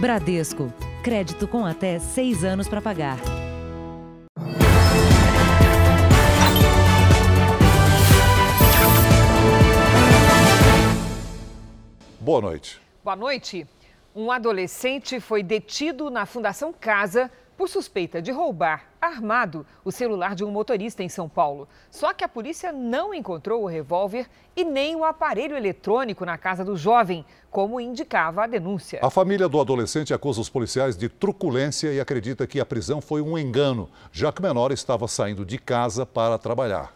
Bradesco. Crédito com até seis anos para pagar. Boa noite. Boa noite. Um adolescente foi detido na Fundação Casa por suspeita de roubar, armado, o celular de um motorista em São Paulo. Só que a polícia não encontrou o revólver e nem o aparelho eletrônico na casa do jovem, como indicava a denúncia. A família do adolescente acusa os policiais de truculência e acredita que a prisão foi um engano, já que o menor estava saindo de casa para trabalhar.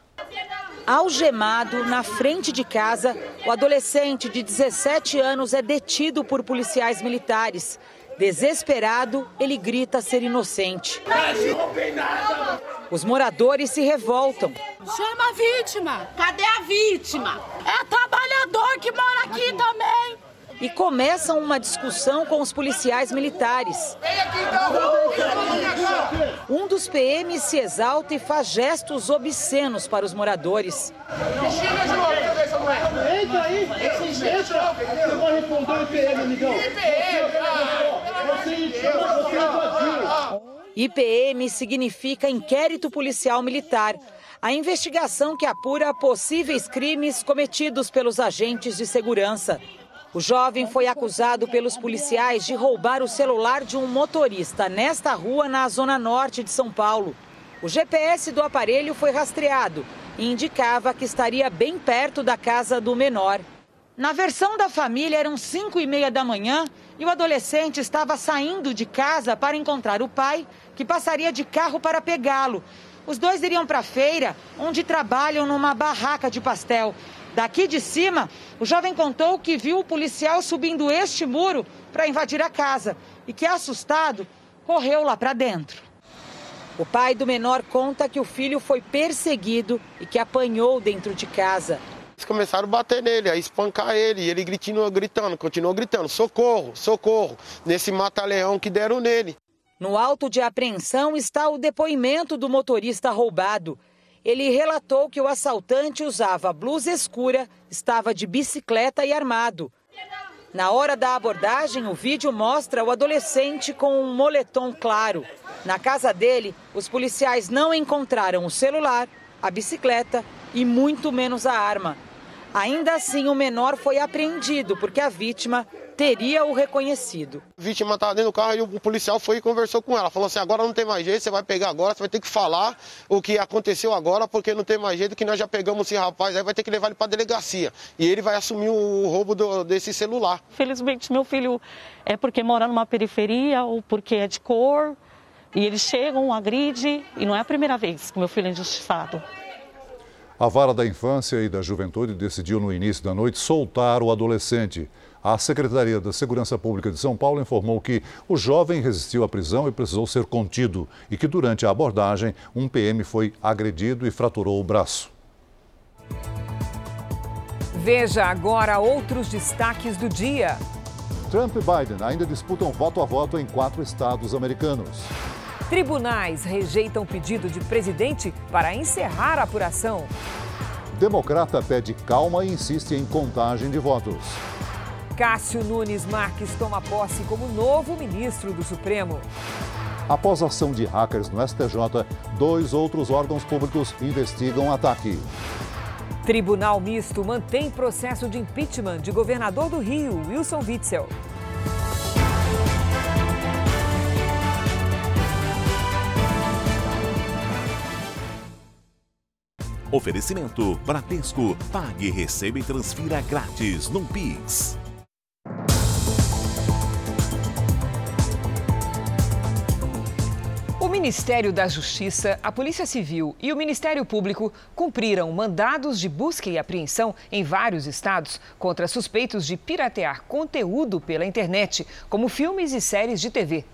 Algemado na frente de casa, o adolescente de 17 anos é detido por policiais militares. Desesperado, ele grita ser inocente. Os moradores se revoltam. Chama a vítima. Cadê a vítima? É trabalhador que mora aqui também. E começam uma discussão com os policiais militares. Um dos PMs se exalta e faz gestos obscenos para os moradores. IPM significa Inquérito Policial Militar, a investigação que apura possíveis crimes cometidos pelos agentes de segurança. O jovem foi acusado pelos policiais de roubar o celular de um motorista nesta rua, na zona norte de São Paulo. O GPS do aparelho foi rastreado e indicava que estaria bem perto da casa do menor. Na versão da família, eram 5 e meia da manhã e o adolescente estava saindo de casa para encontrar o pai, que passaria de carro para pegá-lo. Os dois iriam para a feira, onde trabalham numa barraca de pastel. Daqui de cima, o jovem contou que viu o policial subindo este muro para invadir a casa e que, assustado, correu lá para dentro. O pai do menor conta que o filho foi perseguido e que apanhou dentro de casa. Eles começaram a bater nele, a espancar ele, e ele gritando, gritando, continuou gritando: socorro, socorro, nesse mata-leão que deram nele. No auto de apreensão está o depoimento do motorista roubado. Ele relatou que o assaltante usava blusa escura, estava de bicicleta e armado. Na hora da abordagem, o vídeo mostra o adolescente com um moletom claro. Na casa dele, os policiais não encontraram o celular, a bicicleta e muito menos a arma. Ainda assim, o menor foi apreendido porque a vítima teria o reconhecido. A vítima estava dentro do carro e o policial foi e conversou com ela. Falou assim: agora não tem mais jeito, você vai pegar agora, você vai ter que falar o que aconteceu agora, porque não tem mais jeito que nós já pegamos esse rapaz, aí vai ter que levar ele para a delegacia. E ele vai assumir o roubo do, desse celular. Felizmente, meu filho é porque mora numa periferia ou porque é de cor. E eles chegam, agridem, e não é a primeira vez que meu filho é injustiçado. A Vara da Infância e da Juventude decidiu no início da noite soltar o adolescente. A Secretaria da Segurança Pública de São Paulo informou que o jovem resistiu à prisão e precisou ser contido e que durante a abordagem um PM foi agredido e fraturou o braço. Veja agora outros destaques do dia. Trump e Biden ainda disputam voto a voto em quatro estados americanos. Tribunais rejeitam pedido de presidente para encerrar a apuração. Democrata pede calma e insiste em contagem de votos. Cássio Nunes Marques toma posse como novo ministro do Supremo. Após ação de hackers no STJ, dois outros órgãos públicos investigam o ataque. Tribunal Misto mantém processo de impeachment de governador do Rio, Wilson Witzel. Oferecimento Bradesco. Pague, receba e transfira grátis no Pix. Ministério da Justiça, a Polícia Civil e o Ministério Público cumpriram mandados de busca e apreensão em vários estados contra suspeitos de piratear conteúdo pela internet, como filmes e séries de TV.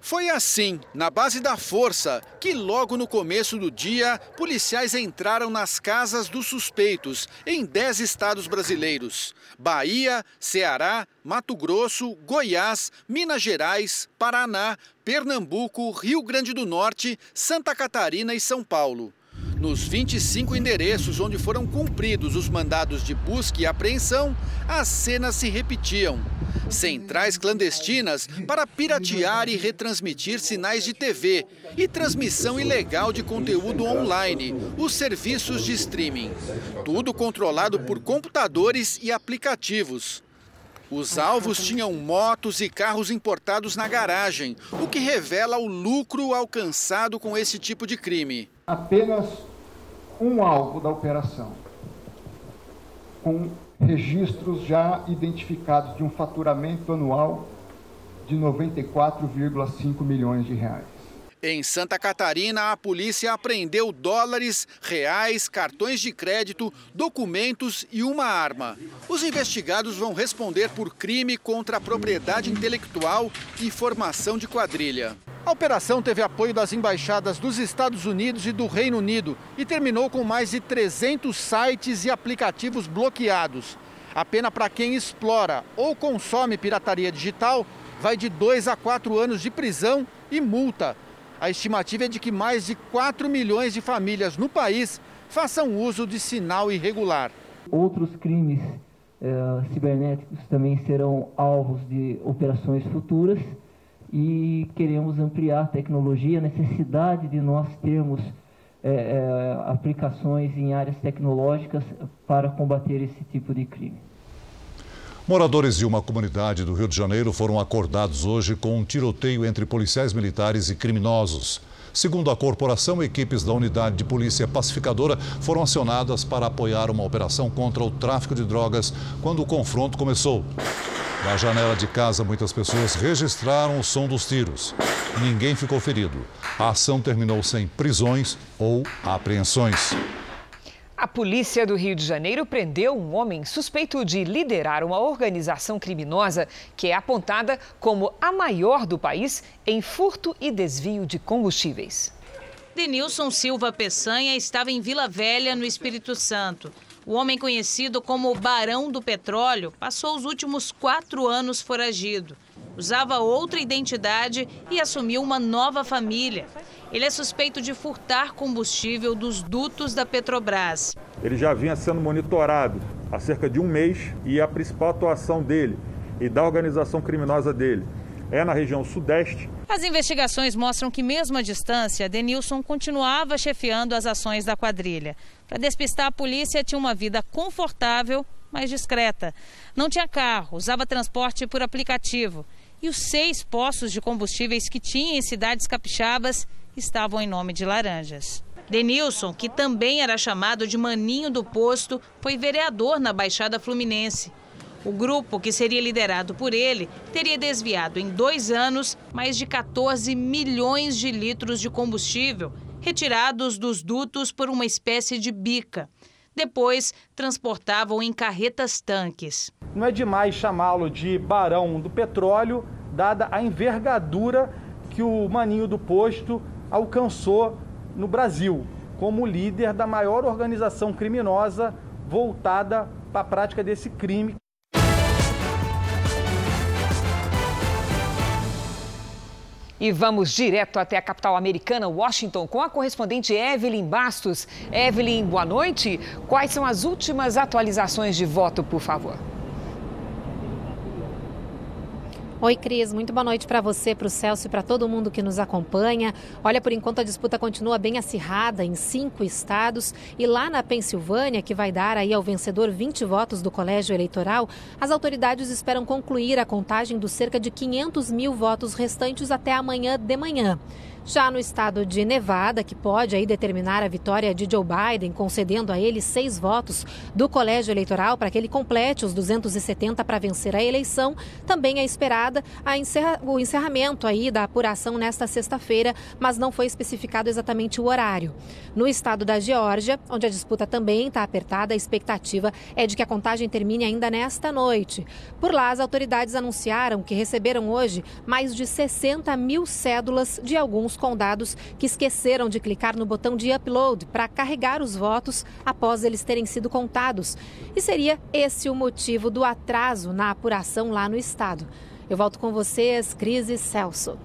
Foi assim, na base da força, que logo no começo do dia, policiais entraram nas casas dos suspeitos em 10 estados brasileiros: Bahia, Ceará, Mato Grosso, Goiás, Minas Gerais, Paraná, Pernambuco, Rio Grande do Norte, Santa Catarina e São Paulo. Nos 25 endereços onde foram cumpridos os mandados de busca e apreensão, as cenas se repetiam. Centrais clandestinas para piratear e retransmitir sinais de TV e transmissão ilegal de conteúdo online, os serviços de streaming. Tudo controlado por computadores e aplicativos. Os alvos tinham motos e carros importados na garagem, o que revela o lucro alcançado com esse tipo de crime. Apenas um alvo da operação, com registros já identificados de um faturamento anual de 94,5 milhões de reais. Em Santa Catarina, a polícia apreendeu dólares, reais, cartões de crédito, documentos e uma arma. Os investigados vão responder por crime contra a propriedade intelectual e formação de quadrilha. A operação teve apoio das embaixadas dos Estados Unidos e do Reino Unido e terminou com mais de 300 sites e aplicativos bloqueados. A pena para quem explora ou consome pirataria digital vai de 2 a 4 anos de prisão e multa. A estimativa é de que mais de 4 milhões de famílias no país façam uso de sinal irregular. Outros crimes eh, cibernéticos também serão alvos de operações futuras e queremos ampliar a tecnologia, a necessidade de nós termos eh, eh, aplicações em áreas tecnológicas para combater esse tipo de crime. Moradores de uma comunidade do Rio de Janeiro foram acordados hoje com um tiroteio entre policiais militares e criminosos. Segundo a corporação, equipes da unidade de polícia pacificadora foram acionadas para apoiar uma operação contra o tráfico de drogas quando o confronto começou. Na janela de casa, muitas pessoas registraram o som dos tiros. Ninguém ficou ferido. A ação terminou sem prisões ou apreensões. A polícia do Rio de Janeiro prendeu um homem suspeito de liderar uma organização criminosa que é apontada como a maior do país em furto e desvio de combustíveis. Denilson Silva Peçanha estava em Vila Velha, no Espírito Santo. O homem conhecido como Barão do Petróleo passou os últimos quatro anos foragido. Usava outra identidade e assumiu uma nova família. Ele é suspeito de furtar combustível dos dutos da Petrobras. Ele já vinha sendo monitorado há cerca de um mês e a principal atuação dele e da organização criminosa dele é na região sudeste. As investigações mostram que, mesmo à distância, Denilson continuava chefiando as ações da quadrilha. Para despistar a polícia, tinha uma vida confortável, mas discreta. Não tinha carro, usava transporte por aplicativo. E os seis postos de combustíveis que tinha em cidades capixabas estavam em nome de laranjas. Denilson, que também era chamado de Maninho do Posto, foi vereador na Baixada Fluminense. O grupo, que seria liderado por ele, teria desviado em dois anos mais de 14 milhões de litros de combustível, retirados dos dutos por uma espécie de bica. Depois, transportavam em carretas-tanques. Não é demais chamá-lo de barão do petróleo, dada a envergadura que o Maninho do Posto alcançou no Brasil, como líder da maior organização criminosa voltada para a prática desse crime. E vamos direto até a capital americana, Washington, com a correspondente Evelyn Bastos. Evelyn, boa noite. Quais são as últimas atualizações de voto, por favor? Oi, Cris. Muito boa noite para você, para o Celso e para todo mundo que nos acompanha. Olha, por enquanto a disputa continua bem acirrada em cinco estados e lá na Pensilvânia, que vai dar aí ao vencedor 20 votos do colégio eleitoral, as autoridades esperam concluir a contagem dos cerca de 500 mil votos restantes até amanhã de manhã. Já no estado de Nevada, que pode aí determinar a vitória de Joe Biden, concedendo a ele seis votos do colégio eleitoral para que ele complete os 270 para vencer a eleição, também é esperada encerra, o encerramento aí da apuração nesta sexta-feira, mas não foi especificado exatamente o horário. No estado da Geórgia, onde a disputa também está apertada, a expectativa é de que a contagem termine ainda nesta noite. Por lá, as autoridades anunciaram que receberam hoje mais de 60 mil cédulas de alguns alguns condados que esqueceram de clicar no botão de upload para carregar os votos após eles terem sido contados. E seria esse o motivo do atraso na apuração lá no estado. Eu volto com vocês, Cris e Celso.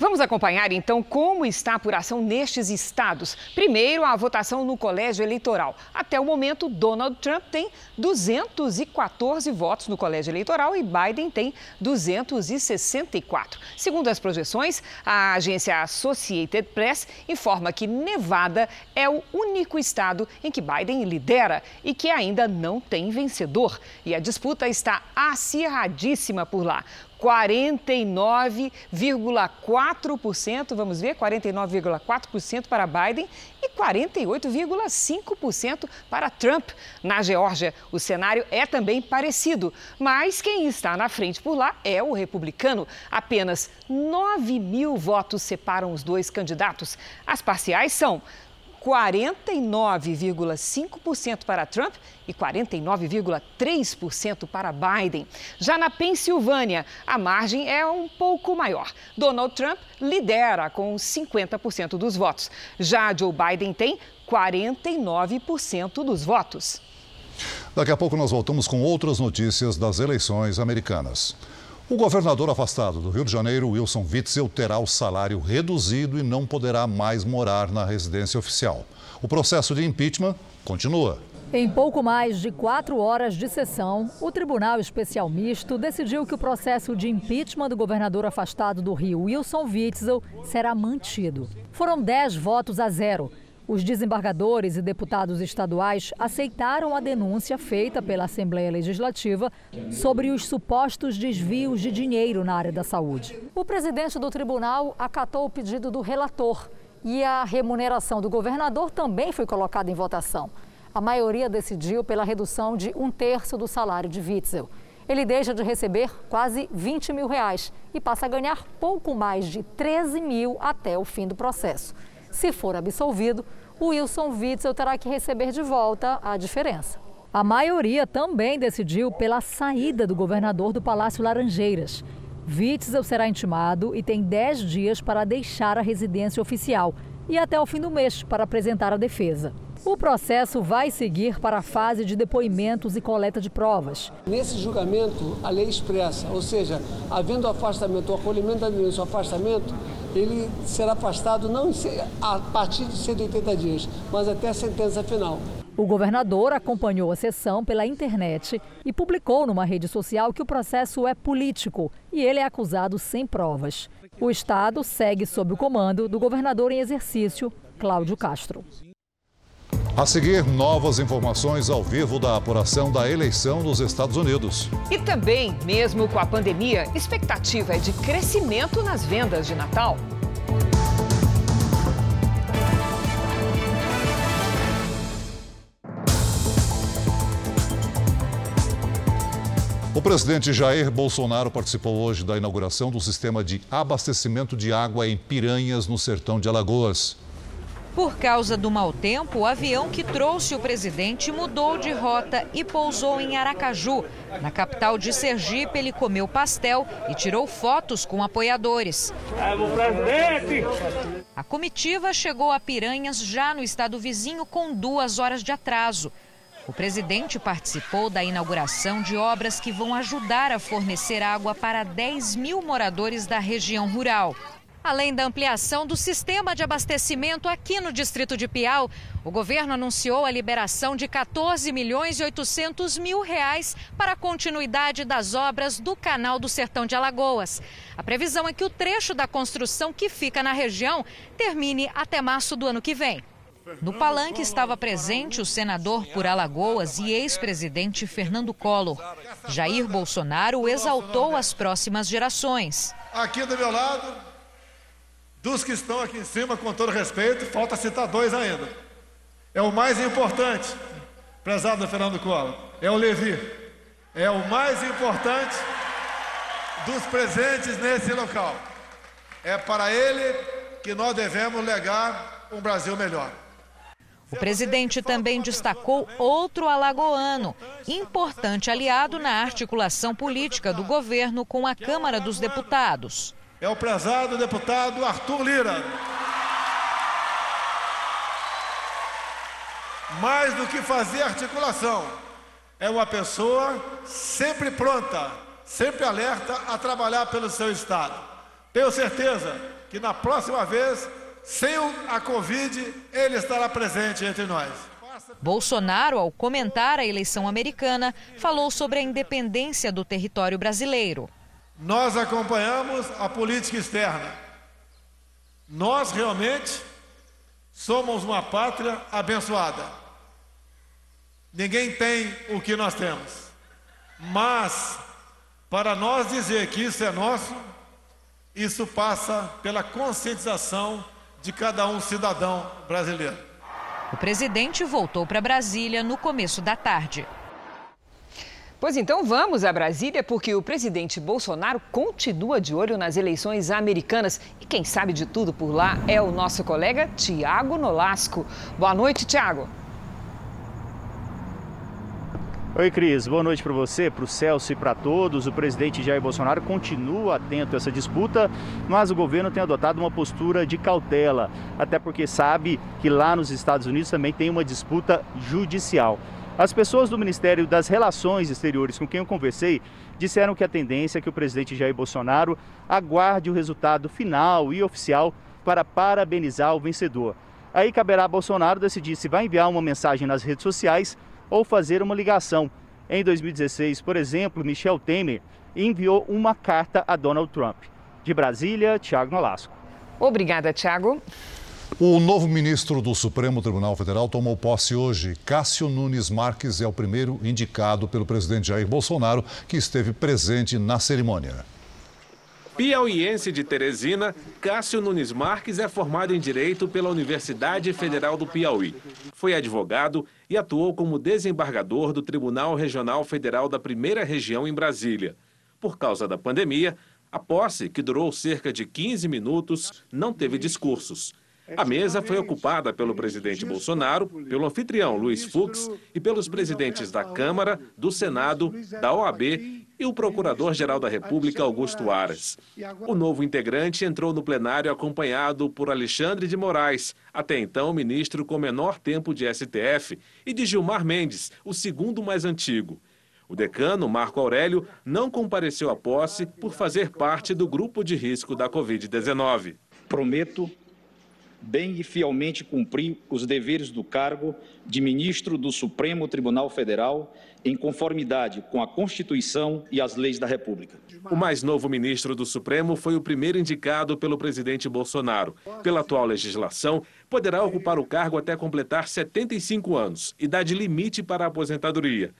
Vamos acompanhar então como está a apuração nestes estados. Primeiro, a votação no colégio eleitoral. Até o momento, Donald Trump tem 214 votos no colégio eleitoral e Biden tem 264. Segundo as projeções, a agência Associated Press informa que Nevada é o único estado em que Biden lidera e que ainda não tem vencedor. E a disputa está acirradíssima por lá. 49,4%, vamos ver, 49,4% para Biden e 48,5% para Trump. Na Geórgia, o cenário é também parecido, mas quem está na frente por lá é o republicano. Apenas 9 mil votos separam os dois candidatos. As parciais são 49,5% para Trump e 49,3% para Biden. Já na Pensilvânia, a margem é um pouco maior. Donald Trump lidera com 50% dos votos. Já Joe Biden tem 49% dos votos. Daqui a pouco nós voltamos com outras notícias das eleições americanas. O governador afastado do Rio de Janeiro, Wilson Witzel, terá o salário reduzido e não poderá mais morar na residência oficial. O processo de impeachment continua. Em pouco mais de quatro horas de sessão, o Tribunal Especial Misto decidiu que o processo de impeachment do governador afastado do Rio, Wilson Witzel, será mantido. Foram dez votos a zero. Os desembargadores e deputados estaduais aceitaram a denúncia feita pela Assembleia Legislativa sobre os supostos desvios de dinheiro na área da saúde. O presidente do tribunal acatou o pedido do relator e a remuneração do governador também foi colocada em votação. A maioria decidiu pela redução de um terço do salário de Witzel. Ele deixa de receber quase 20 mil reais e passa a ganhar pouco mais de 13 mil até o fim do processo. Se for absolvido, o Wilson Witzel terá que receber de volta a diferença. A maioria também decidiu pela saída do governador do Palácio Laranjeiras. Witzel será intimado e tem 10 dias para deixar a residência oficial e até o fim do mês para apresentar a defesa. O processo vai seguir para a fase de depoimentos e coleta de provas. Nesse julgamento, a lei expressa, ou seja, havendo afastamento, o acolhimento da denúncia, o afastamento, ele será afastado não a partir de 180 dias, mas até a sentença final. O governador acompanhou a sessão pela internet e publicou numa rede social que o processo é político e ele é acusado sem provas. O Estado segue sob o comando do governador em exercício, Cláudio Castro. A seguir, novas informações ao vivo da apuração da eleição nos Estados Unidos. E também, mesmo com a pandemia, expectativa é de crescimento nas vendas de Natal. O presidente Jair Bolsonaro participou hoje da inauguração do sistema de abastecimento de água em Piranhas, no sertão de Alagoas. Por causa do mau tempo, o avião que trouxe o presidente mudou de rota e pousou em Aracaju. Na capital de Sergipe, ele comeu pastel e tirou fotos com apoiadores. A comitiva chegou a Piranhas já no estado vizinho com duas horas de atraso. O presidente participou da inauguração de obras que vão ajudar a fornecer água para 10 mil moradores da região rural. Além da ampliação do sistema de abastecimento aqui no distrito de Piau, o governo anunciou a liberação de 14 milhões e 800 mil reais para a continuidade das obras do Canal do Sertão de Alagoas. A previsão é que o trecho da construção que fica na região termine até março do ano que vem. No palanque estava presente o senador por Alagoas e ex-presidente Fernando Collor. Jair Bolsonaro exaltou as próximas gerações. Aqui do meu lado, dos que estão aqui em cima, com todo respeito, falta citar dois ainda. É o mais importante, prezado Fernando Collor, é o Levi. É o mais importante dos presentes nesse local. É para ele que nós devemos legar um Brasil melhor. O presidente também destacou outro alagoano, importante aliado na articulação política do governo com a Câmara dos Deputados é o prezado deputado Arthur Lira. Mais do que fazer articulação, é uma pessoa sempre pronta, sempre alerta a trabalhar pelo seu Estado. Tenho certeza que na próxima vez, sem a Covid, ele estará presente entre nós. Bolsonaro, ao comentar a eleição americana, falou sobre a independência do território brasileiro. Nós acompanhamos a política externa. Nós realmente somos uma pátria abençoada. Ninguém tem o que nós temos. Mas, para nós dizer que isso é nosso, isso passa pela conscientização de cada um cidadão brasileiro. O presidente voltou para Brasília no começo da tarde. Pois então vamos a Brasília, porque o presidente Bolsonaro continua de olho nas eleições americanas. E quem sabe de tudo por lá é o nosso colega Tiago Nolasco. Boa noite, Tiago. Oi, Cris. Boa noite para você, para o Celso e para todos. O presidente Jair Bolsonaro continua atento a essa disputa, mas o governo tem adotado uma postura de cautela, até porque sabe que lá nos Estados Unidos também tem uma disputa judicial. As pessoas do Ministério das Relações Exteriores com quem eu conversei disseram que a tendência é que o presidente Jair Bolsonaro aguarde o resultado final e oficial para parabenizar o vencedor. Aí caberá a Bolsonaro decidir se vai enviar uma mensagem nas redes sociais ou fazer uma ligação. Em 2016, por exemplo, Michel Temer enviou uma carta a Donald Trump. De Brasília, Tiago Nolasco. Obrigada, Tiago. O novo ministro do Supremo Tribunal Federal tomou posse hoje. Cássio Nunes Marques é o primeiro indicado pelo presidente Jair Bolsonaro, que esteve presente na cerimônia. Piauiense de Teresina, Cássio Nunes Marques é formado em Direito pela Universidade Federal do Piauí. Foi advogado e atuou como desembargador do Tribunal Regional Federal da Primeira Região em Brasília. Por causa da pandemia, a posse, que durou cerca de 15 minutos, não teve discursos. A mesa foi ocupada pelo presidente Bolsonaro, pelo anfitrião Luiz Fux e pelos presidentes da Câmara, do Senado, da OAB e o Procurador-Geral da República, Augusto Aras. O novo integrante entrou no plenário acompanhado por Alexandre de Moraes, até então ministro com menor tempo de STF, e de Gilmar Mendes, o segundo mais antigo. O decano, Marco Aurélio, não compareceu à posse por fazer parte do grupo de risco da Covid-19. Prometo bem e fielmente cumprir os deveres do cargo de ministro do Supremo Tribunal Federal em conformidade com a Constituição e as leis da República. O mais novo ministro do Supremo foi o primeiro indicado pelo presidente Bolsonaro. Pela atual legislação, poderá ocupar o cargo até completar 75 anos, idade limite para a aposentadoria.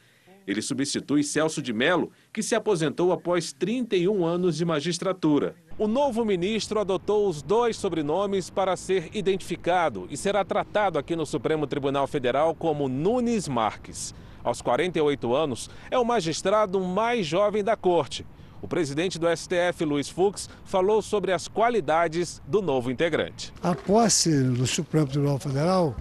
Ele substitui Celso de Mello, que se aposentou após 31 anos de magistratura. O novo ministro adotou os dois sobrenomes para ser identificado e será tratado aqui no Supremo Tribunal Federal como Nunes Marques. Aos 48 anos, é o magistrado mais jovem da corte. O presidente do STF, Luiz Fux, falou sobre as qualidades do novo integrante. A posse do Supremo Tribunal Federal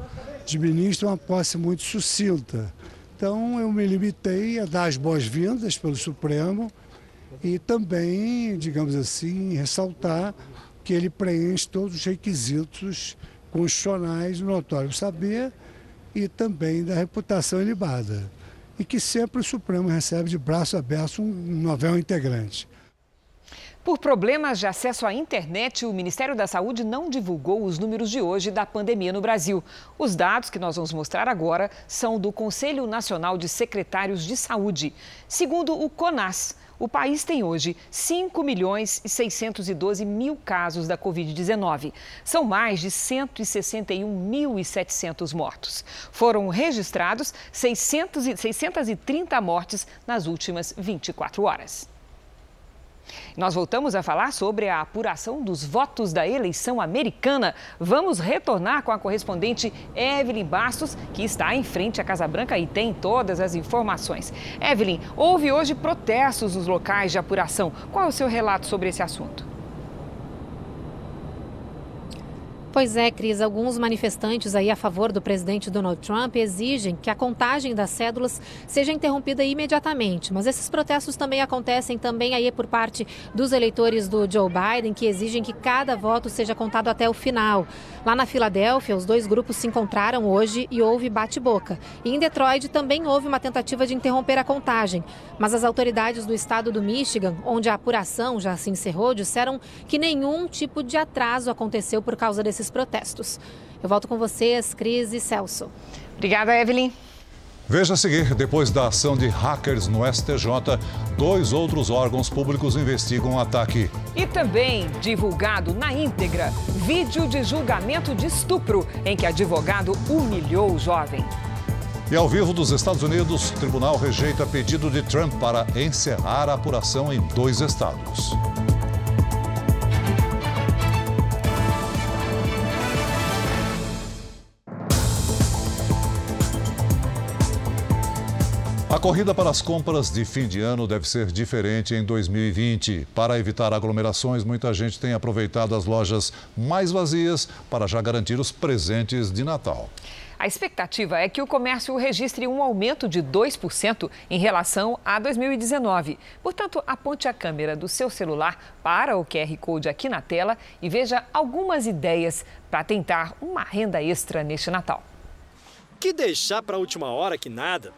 de ministro é uma posse muito sucinta. Então eu me limitei a dar as boas-vindas pelo Supremo e também, digamos assim, ressaltar que ele preenche todos os requisitos constitucionais do notório saber e também da reputação ilibada. E que sempre o Supremo recebe de braço aberto um novel integrante. Por problemas de acesso à internet, o Ministério da Saúde não divulgou os números de hoje da pandemia no Brasil. Os dados que nós vamos mostrar agora são do Conselho Nacional de Secretários de Saúde. Segundo o CONAS, o país tem hoje 5 milhões e 612 mil casos da Covid-19. São mais de 161.700 mortos. Foram registrados 600 630 mortes nas últimas 24 horas. Nós voltamos a falar sobre a apuração dos votos da eleição americana. Vamos retornar com a correspondente Evelyn Bastos, que está em frente à Casa Branca e tem todas as informações. Evelyn, houve hoje protestos nos locais de apuração. Qual é o seu relato sobre esse assunto? Pois é, Cris, alguns manifestantes aí a favor do presidente Donald Trump exigem que a contagem das cédulas seja interrompida imediatamente. Mas esses protestos também acontecem também aí por parte dos eleitores do Joe Biden, que exigem que cada voto seja contado até o final. Lá na Filadélfia, os dois grupos se encontraram hoje e houve bate-boca. E em Detroit também houve uma tentativa de interromper a contagem. Mas as autoridades do estado do Michigan, onde a apuração já se encerrou, disseram que nenhum tipo de atraso aconteceu por causa desses desses protestos. Eu volto com vocês, Cris e Celso. Obrigada, Evelyn. Veja a seguir, depois da ação de hackers no STJ, dois outros órgãos públicos investigam o um ataque. E também divulgado na íntegra vídeo de julgamento de estupro em que advogado humilhou o jovem. E ao vivo dos Estados Unidos, o tribunal rejeita pedido de Trump para encerrar a apuração em dois estados. Corrida para as compras de fim de ano deve ser diferente em 2020. Para evitar aglomerações, muita gente tem aproveitado as lojas mais vazias para já garantir os presentes de Natal. A expectativa é que o comércio registre um aumento de 2% em relação a 2019. Portanto, aponte a câmera do seu celular para o QR Code aqui na tela e veja algumas ideias para tentar uma renda extra neste Natal. Que deixar para a última hora que nada.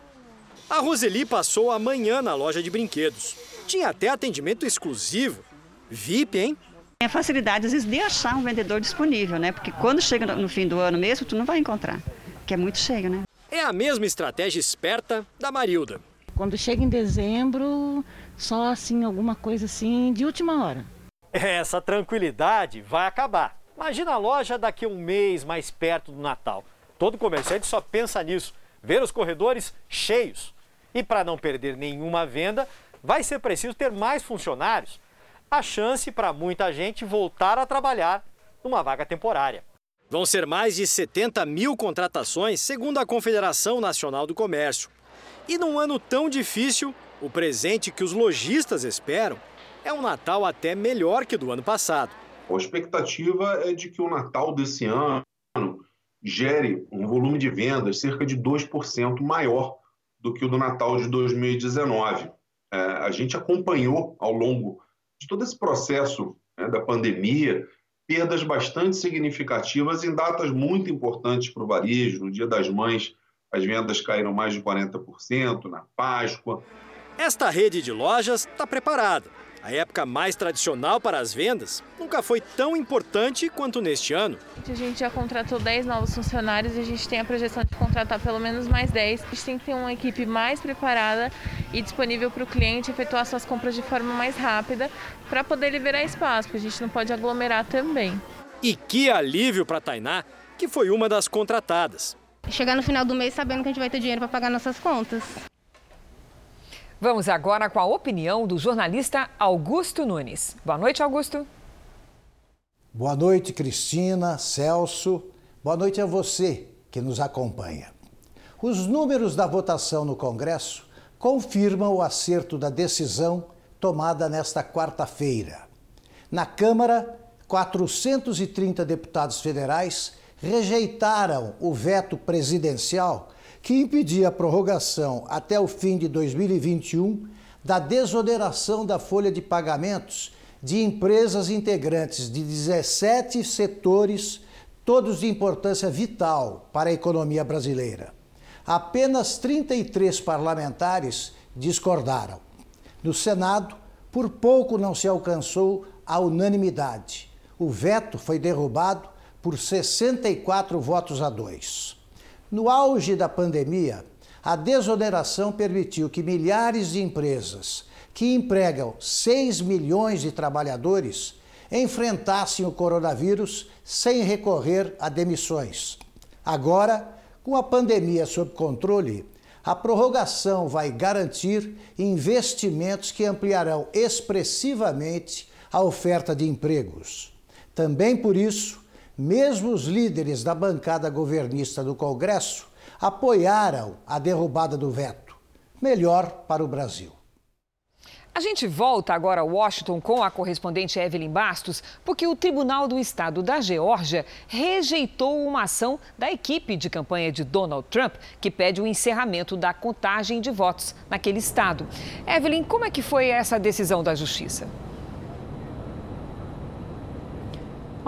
A Roseli passou a manhã na loja de brinquedos. Tinha até atendimento exclusivo. VIP, hein? É a facilidade, às vezes, de achar um vendedor disponível, né? Porque quando chega no fim do ano mesmo, tu não vai encontrar, que é muito cheio, né? É a mesma estratégia esperta da Marilda. Quando chega em dezembro, só assim, alguma coisa assim, de última hora. Essa tranquilidade vai acabar. Imagina a loja daqui a um mês, mais perto do Natal. Todo comerciante só pensa nisso, ver os corredores cheios. E para não perder nenhuma venda, vai ser preciso ter mais funcionários. A chance para muita gente voltar a trabalhar numa vaga temporária. Vão ser mais de 70 mil contratações, segundo a Confederação Nacional do Comércio. E num ano tão difícil, o presente que os lojistas esperam é um Natal até melhor que do ano passado. A expectativa é de que o Natal desse ano gere um volume de vendas cerca de 2% maior do que o do Natal de 2019. É, a gente acompanhou ao longo de todo esse processo né, da pandemia perdas bastante significativas em datas muito importantes para o varejo. No Dia das Mães, as vendas caíram mais de 40%, na Páscoa. Esta rede de lojas está preparada a época mais tradicional para as vendas nunca foi tão importante quanto neste ano. A gente já contratou 10 novos funcionários e a gente tem a projeção de contratar pelo menos mais 10. A gente tem que ter uma equipe mais preparada e disponível para o cliente efetuar suas compras de forma mais rápida para poder liberar espaço, porque a gente não pode aglomerar também. E que alívio para a Tainá, que foi uma das contratadas. Chegar no final do mês sabendo que a gente vai ter dinheiro para pagar nossas contas. Vamos agora com a opinião do jornalista Augusto Nunes. Boa noite, Augusto. Boa noite, Cristina, Celso. Boa noite a você que nos acompanha. Os números da votação no Congresso confirmam o acerto da decisão tomada nesta quarta-feira. Na Câmara, 430 deputados federais rejeitaram o veto presidencial que impedia a prorrogação até o fim de 2021 da desoneração da folha de pagamentos de empresas integrantes de 17 setores, todos de importância vital para a economia brasileira. Apenas 33 parlamentares discordaram. No Senado, por pouco não se alcançou a unanimidade. O veto foi derrubado por 64 votos a 2. No auge da pandemia, a desoneração permitiu que milhares de empresas que empregam 6 milhões de trabalhadores enfrentassem o coronavírus sem recorrer a demissões. Agora, com a pandemia sob controle, a prorrogação vai garantir investimentos que ampliarão expressivamente a oferta de empregos. Também por isso, mesmo os líderes da bancada governista do Congresso apoiaram a derrubada do veto. Melhor para o Brasil. A gente volta agora a Washington com a correspondente Evelyn Bastos, porque o Tribunal do Estado da Geórgia rejeitou uma ação da equipe de campanha de Donald Trump que pede o encerramento da contagem de votos naquele estado. Evelyn, como é que foi essa decisão da Justiça?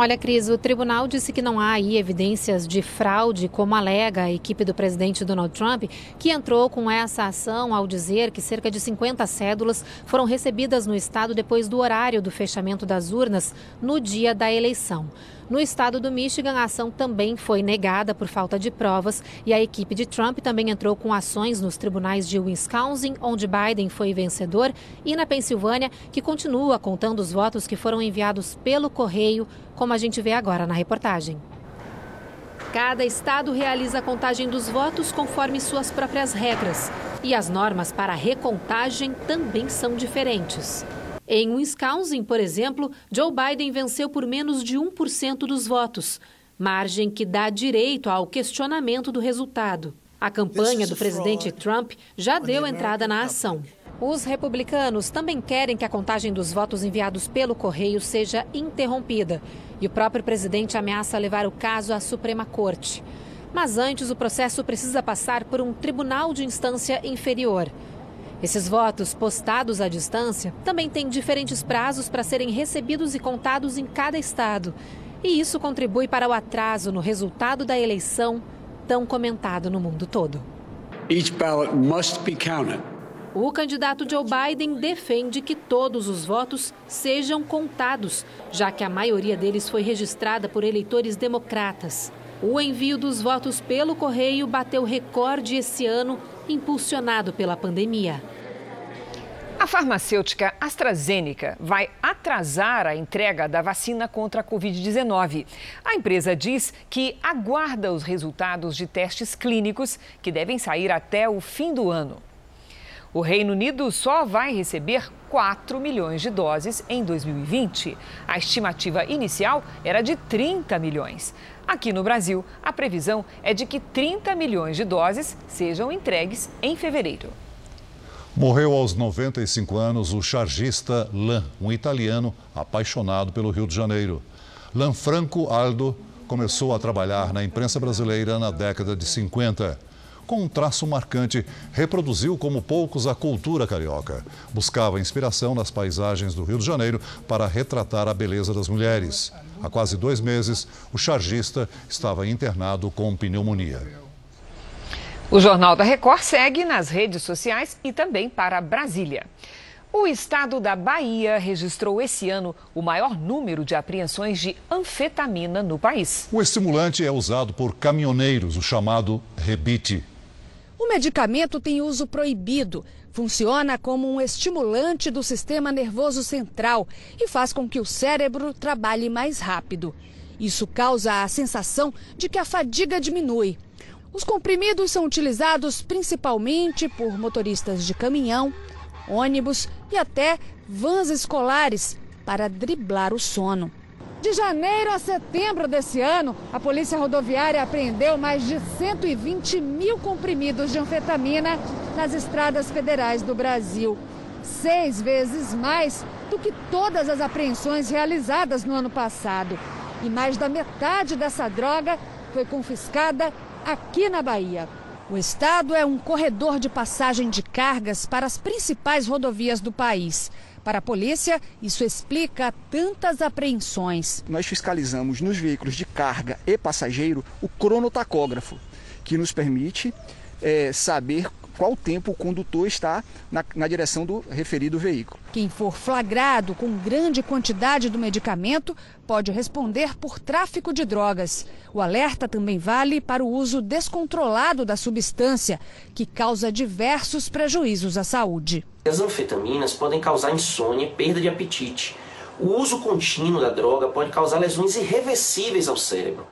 Olha, Cris, o tribunal disse que não há aí evidências de fraude, como alega a equipe do presidente Donald Trump, que entrou com essa ação ao dizer que cerca de 50 cédulas foram recebidas no estado depois do horário do fechamento das urnas no dia da eleição. No estado do Michigan, a ação também foi negada por falta de provas e a equipe de Trump também entrou com ações nos tribunais de Wisconsin, onde Biden foi vencedor, e na Pensilvânia, que continua contando os votos que foram enviados pelo correio, como a gente vê agora na reportagem. Cada estado realiza a contagem dos votos conforme suas próprias regras. E as normas para recontagem também são diferentes. Em Wisconsin, por exemplo, Joe Biden venceu por menos de 1% dos votos, margem que dá direito ao questionamento do resultado. A campanha do presidente Trump já deu entrada na ação. Os republicanos também querem que a contagem dos votos enviados pelo correio seja interrompida. E o próprio presidente ameaça levar o caso à Suprema Corte. Mas antes, o processo precisa passar por um tribunal de instância inferior. Esses votos postados à distância também têm diferentes prazos para serem recebidos e contados em cada estado. E isso contribui para o atraso no resultado da eleição tão comentado no mundo todo. Each ballot must be counted. O candidato Joe Biden defende que todos os votos sejam contados, já que a maioria deles foi registrada por eleitores democratas. O envio dos votos pelo correio bateu recorde esse ano impulsionado pela pandemia. A farmacêutica AstraZeneca vai atrasar a entrega da vacina contra a Covid-19. A empresa diz que aguarda os resultados de testes clínicos que devem sair até o fim do ano. O Reino Unido só vai receber 4 milhões de doses em 2020. A estimativa inicial era de 30 milhões. Aqui no Brasil, a previsão é de que 30 milhões de doses sejam entregues em fevereiro. Morreu aos 95 anos o chargista Lan, um italiano apaixonado pelo Rio de Janeiro. Lanfranco Aldo começou a trabalhar na imprensa brasileira na década de 50 com um traço marcante, reproduziu como poucos a cultura carioca. Buscava inspiração nas paisagens do Rio de Janeiro para retratar a beleza das mulheres. Há quase dois meses, o chargista estava internado com pneumonia. O Jornal da Record segue nas redes sociais e também para Brasília. O estado da Bahia registrou esse ano o maior número de apreensões de anfetamina no país. O estimulante é usado por caminhoneiros, o chamado rebite. O medicamento tem uso proibido. Funciona como um estimulante do sistema nervoso central e faz com que o cérebro trabalhe mais rápido. Isso causa a sensação de que a fadiga diminui. Os comprimidos são utilizados principalmente por motoristas de caminhão, ônibus e até vans escolares para driblar o sono. De janeiro a setembro desse ano, a Polícia Rodoviária apreendeu mais de 120 mil comprimidos de anfetamina nas estradas federais do Brasil. Seis vezes mais do que todas as apreensões realizadas no ano passado. E mais da metade dessa droga foi confiscada aqui na Bahia. O estado é um corredor de passagem de cargas para as principais rodovias do país. Para a polícia, isso explica tantas apreensões. Nós fiscalizamos nos veículos de carga e passageiro o cronotacógrafo, que nos permite é, saber qual tempo o condutor está na, na, direção do referido veículo. Quem for flagrado com grande quantidade do medicamento pode responder por tráfico de drogas. O alerta também vale para o uso descontrolado da substância, que causa diversos prejuízos à saúde. As anfetaminas podem causar insônia e perda de apetite. O uso contínuo da droga pode causar lesões irreversíveis ao cérebro.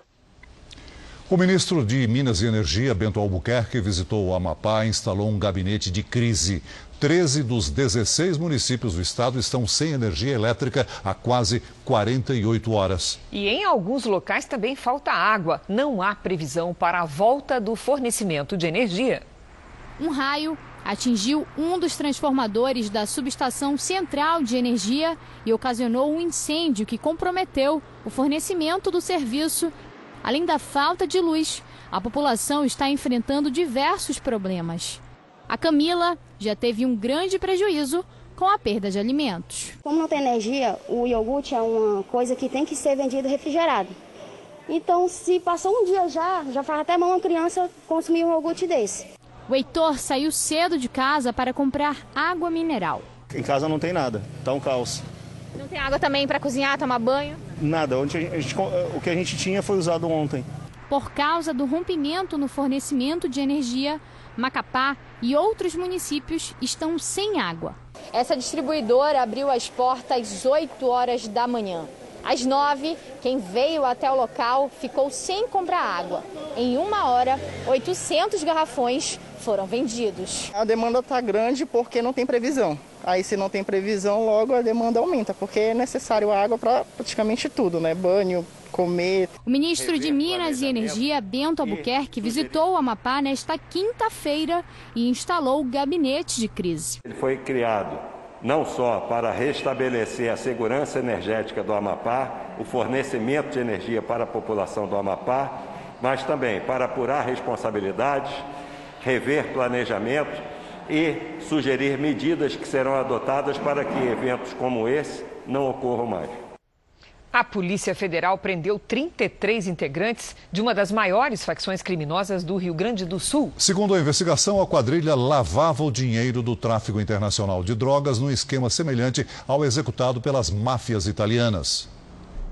O ministro de Minas e Energia, Bento Albuquerque, visitou o Amapá e instalou um gabinete de crise. 13 dos 16 municípios do estado estão sem energia elétrica há quase 48 horas. E em alguns locais também falta água. Não há previsão para a volta do fornecimento de energia. Um raio atingiu um dos transformadores da subestação central de energia e ocasionou um incêndio que comprometeu o fornecimento do serviço. Além da falta de luz, a população está enfrentando diversos problemas. A Camila já teve um grande prejuízo com a perda de alimentos. Como não tem energia, o iogurte é uma coisa que tem que ser vendido refrigerado. Então, se passou um dia já, já faz até mal uma criança consumir um iogurte desse. O Heitor saiu cedo de casa para comprar água mineral. Em casa não tem nada, tá um caos. Não tem água também para cozinhar, tomar banho? Nada, o que a gente tinha foi usado ontem. Por causa do rompimento no fornecimento de energia, Macapá e outros municípios estão sem água. Essa distribuidora abriu as portas às 8 horas da manhã. Às 9, quem veio até o local ficou sem comprar água. Em uma hora, 800 garrafões foram vendidos. A demanda está grande porque não tem previsão. Aí, se não tem previsão, logo a demanda aumenta, porque é necessário água para praticamente tudo, né? Banho, comer. O ministro de Minas e Energia, Bento Albuquerque, visitou o Amapá nesta quinta-feira e instalou o gabinete de crise. Ele foi criado não só para restabelecer a segurança energética do Amapá, o fornecimento de energia para a população do Amapá, mas também para apurar responsabilidades, rever planejamento e sugerir medidas que serão adotadas para que eventos como esse não ocorram mais. A Polícia Federal prendeu 33 integrantes de uma das maiores facções criminosas do Rio Grande do Sul. Segundo a investigação, a quadrilha lavava o dinheiro do tráfico internacional de drogas num esquema semelhante ao executado pelas máfias italianas.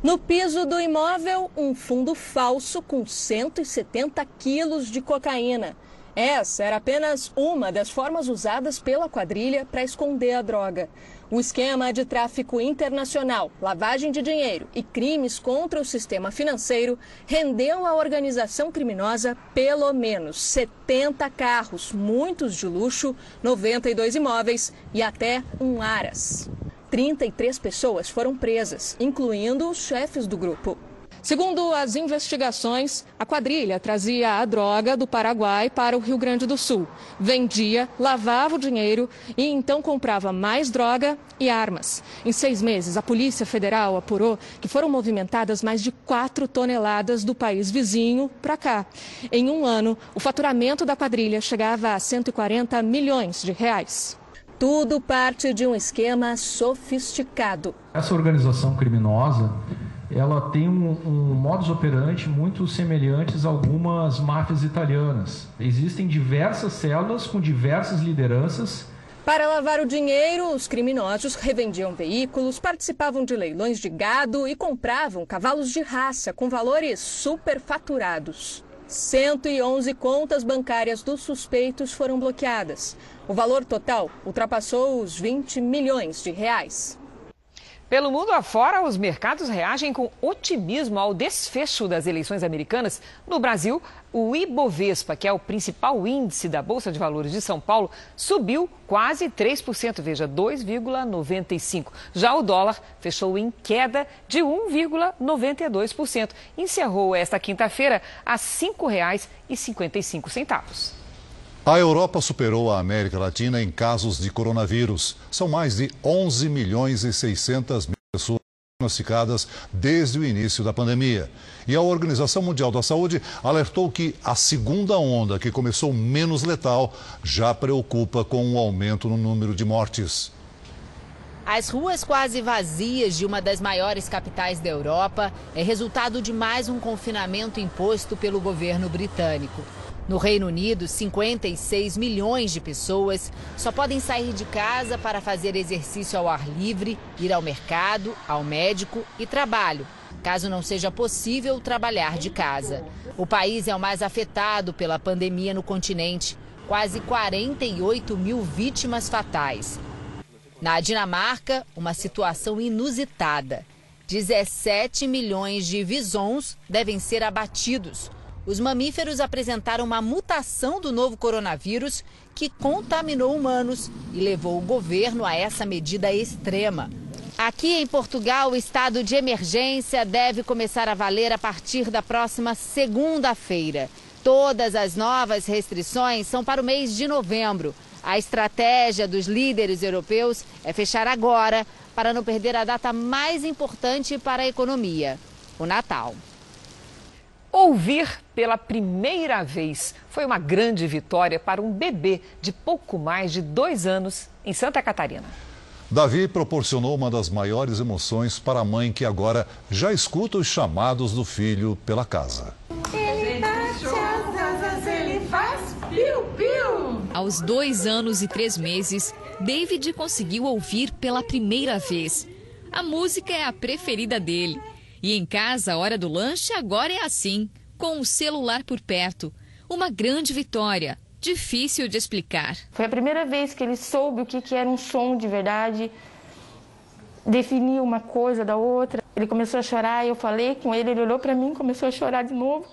No piso do imóvel, um fundo falso com 170 quilos de cocaína. Essa era apenas uma das formas usadas pela quadrilha para esconder a droga. O esquema de tráfico internacional, lavagem de dinheiro e crimes contra o sistema financeiro rendeu à organização criminosa pelo menos 70 carros, muitos de luxo, 92 imóveis e até um Aras. 33 pessoas foram presas, incluindo os chefes do grupo. Segundo as investigações, a quadrilha trazia a droga do Paraguai para o Rio Grande do Sul, vendia, lavava o dinheiro e então comprava mais droga e armas. Em seis meses, a Polícia Federal apurou que foram movimentadas mais de 4 toneladas do país vizinho para cá. Em um ano, o faturamento da quadrilha chegava a 140 milhões de reais. Tudo parte de um esquema sofisticado. Essa organização criminosa ela tem um, um modus operandi muito semelhantes a algumas máfias italianas. Existem diversas células com diversas lideranças. Para lavar o dinheiro, os criminosos revendiam veículos, participavam de leilões de gado e compravam cavalos de raça com valores superfaturados. 111 contas bancárias dos suspeitos foram bloqueadas. O valor total ultrapassou os 20 milhões de reais. Pelo mundo afora, os mercados reagem com otimismo ao desfecho das eleições americanas. No Brasil, o Ibovespa, que é o principal índice da Bolsa de Valores de São Paulo, subiu quase 3%, veja, 2,95%. Já o dólar fechou em queda de 1,92%. Encerrou esta quinta-feira a R$ 5,55. A Europa superou a América Latina em casos de coronavírus. São mais de 11 milhões e 600 mil pessoas diagnosticadas desde o início da pandemia. E a Organização Mundial da Saúde alertou que a segunda onda, que começou menos letal, já preocupa com o aumento no número de mortes. As ruas quase vazias de uma das maiores capitais da Europa é resultado de mais um confinamento imposto pelo governo britânico. No Reino Unido, 56 milhões de pessoas só podem sair de casa para fazer exercício ao ar livre, ir ao mercado, ao médico e trabalho, caso não seja possível trabalhar de casa. O país é o mais afetado pela pandemia no continente, quase 48 mil vítimas fatais. Na Dinamarca, uma situação inusitada. 17 milhões de visons devem ser abatidos os mamíferos apresentaram uma mutação do novo coronavírus que contaminou humanos e levou o governo a essa medida extrema. Aqui em Portugal, o estado de emergência deve começar a valer a partir da próxima segunda-feira. Todas as novas restrições são para o mês de novembro. A estratégia dos líderes europeus é fechar agora para não perder a data mais importante para a economia, o Natal. Ouvir pela primeira vez foi uma grande vitória para um bebê de pouco mais de dois anos em Santa Catarina. Davi proporcionou uma das maiores emoções para a mãe que agora já escuta os chamados do filho pela casa. Ele bate as asas, ele faz piu-piu. Aos dois anos e três meses, David conseguiu ouvir pela primeira vez. A música é a preferida dele. E em casa, a hora do lanche agora é assim, com o celular por perto. Uma grande vitória, difícil de explicar. Foi a primeira vez que ele soube o que, que era um som de verdade, definir uma coisa da outra. Ele começou a chorar, eu falei com ele, ele olhou para mim, começou a chorar de novo.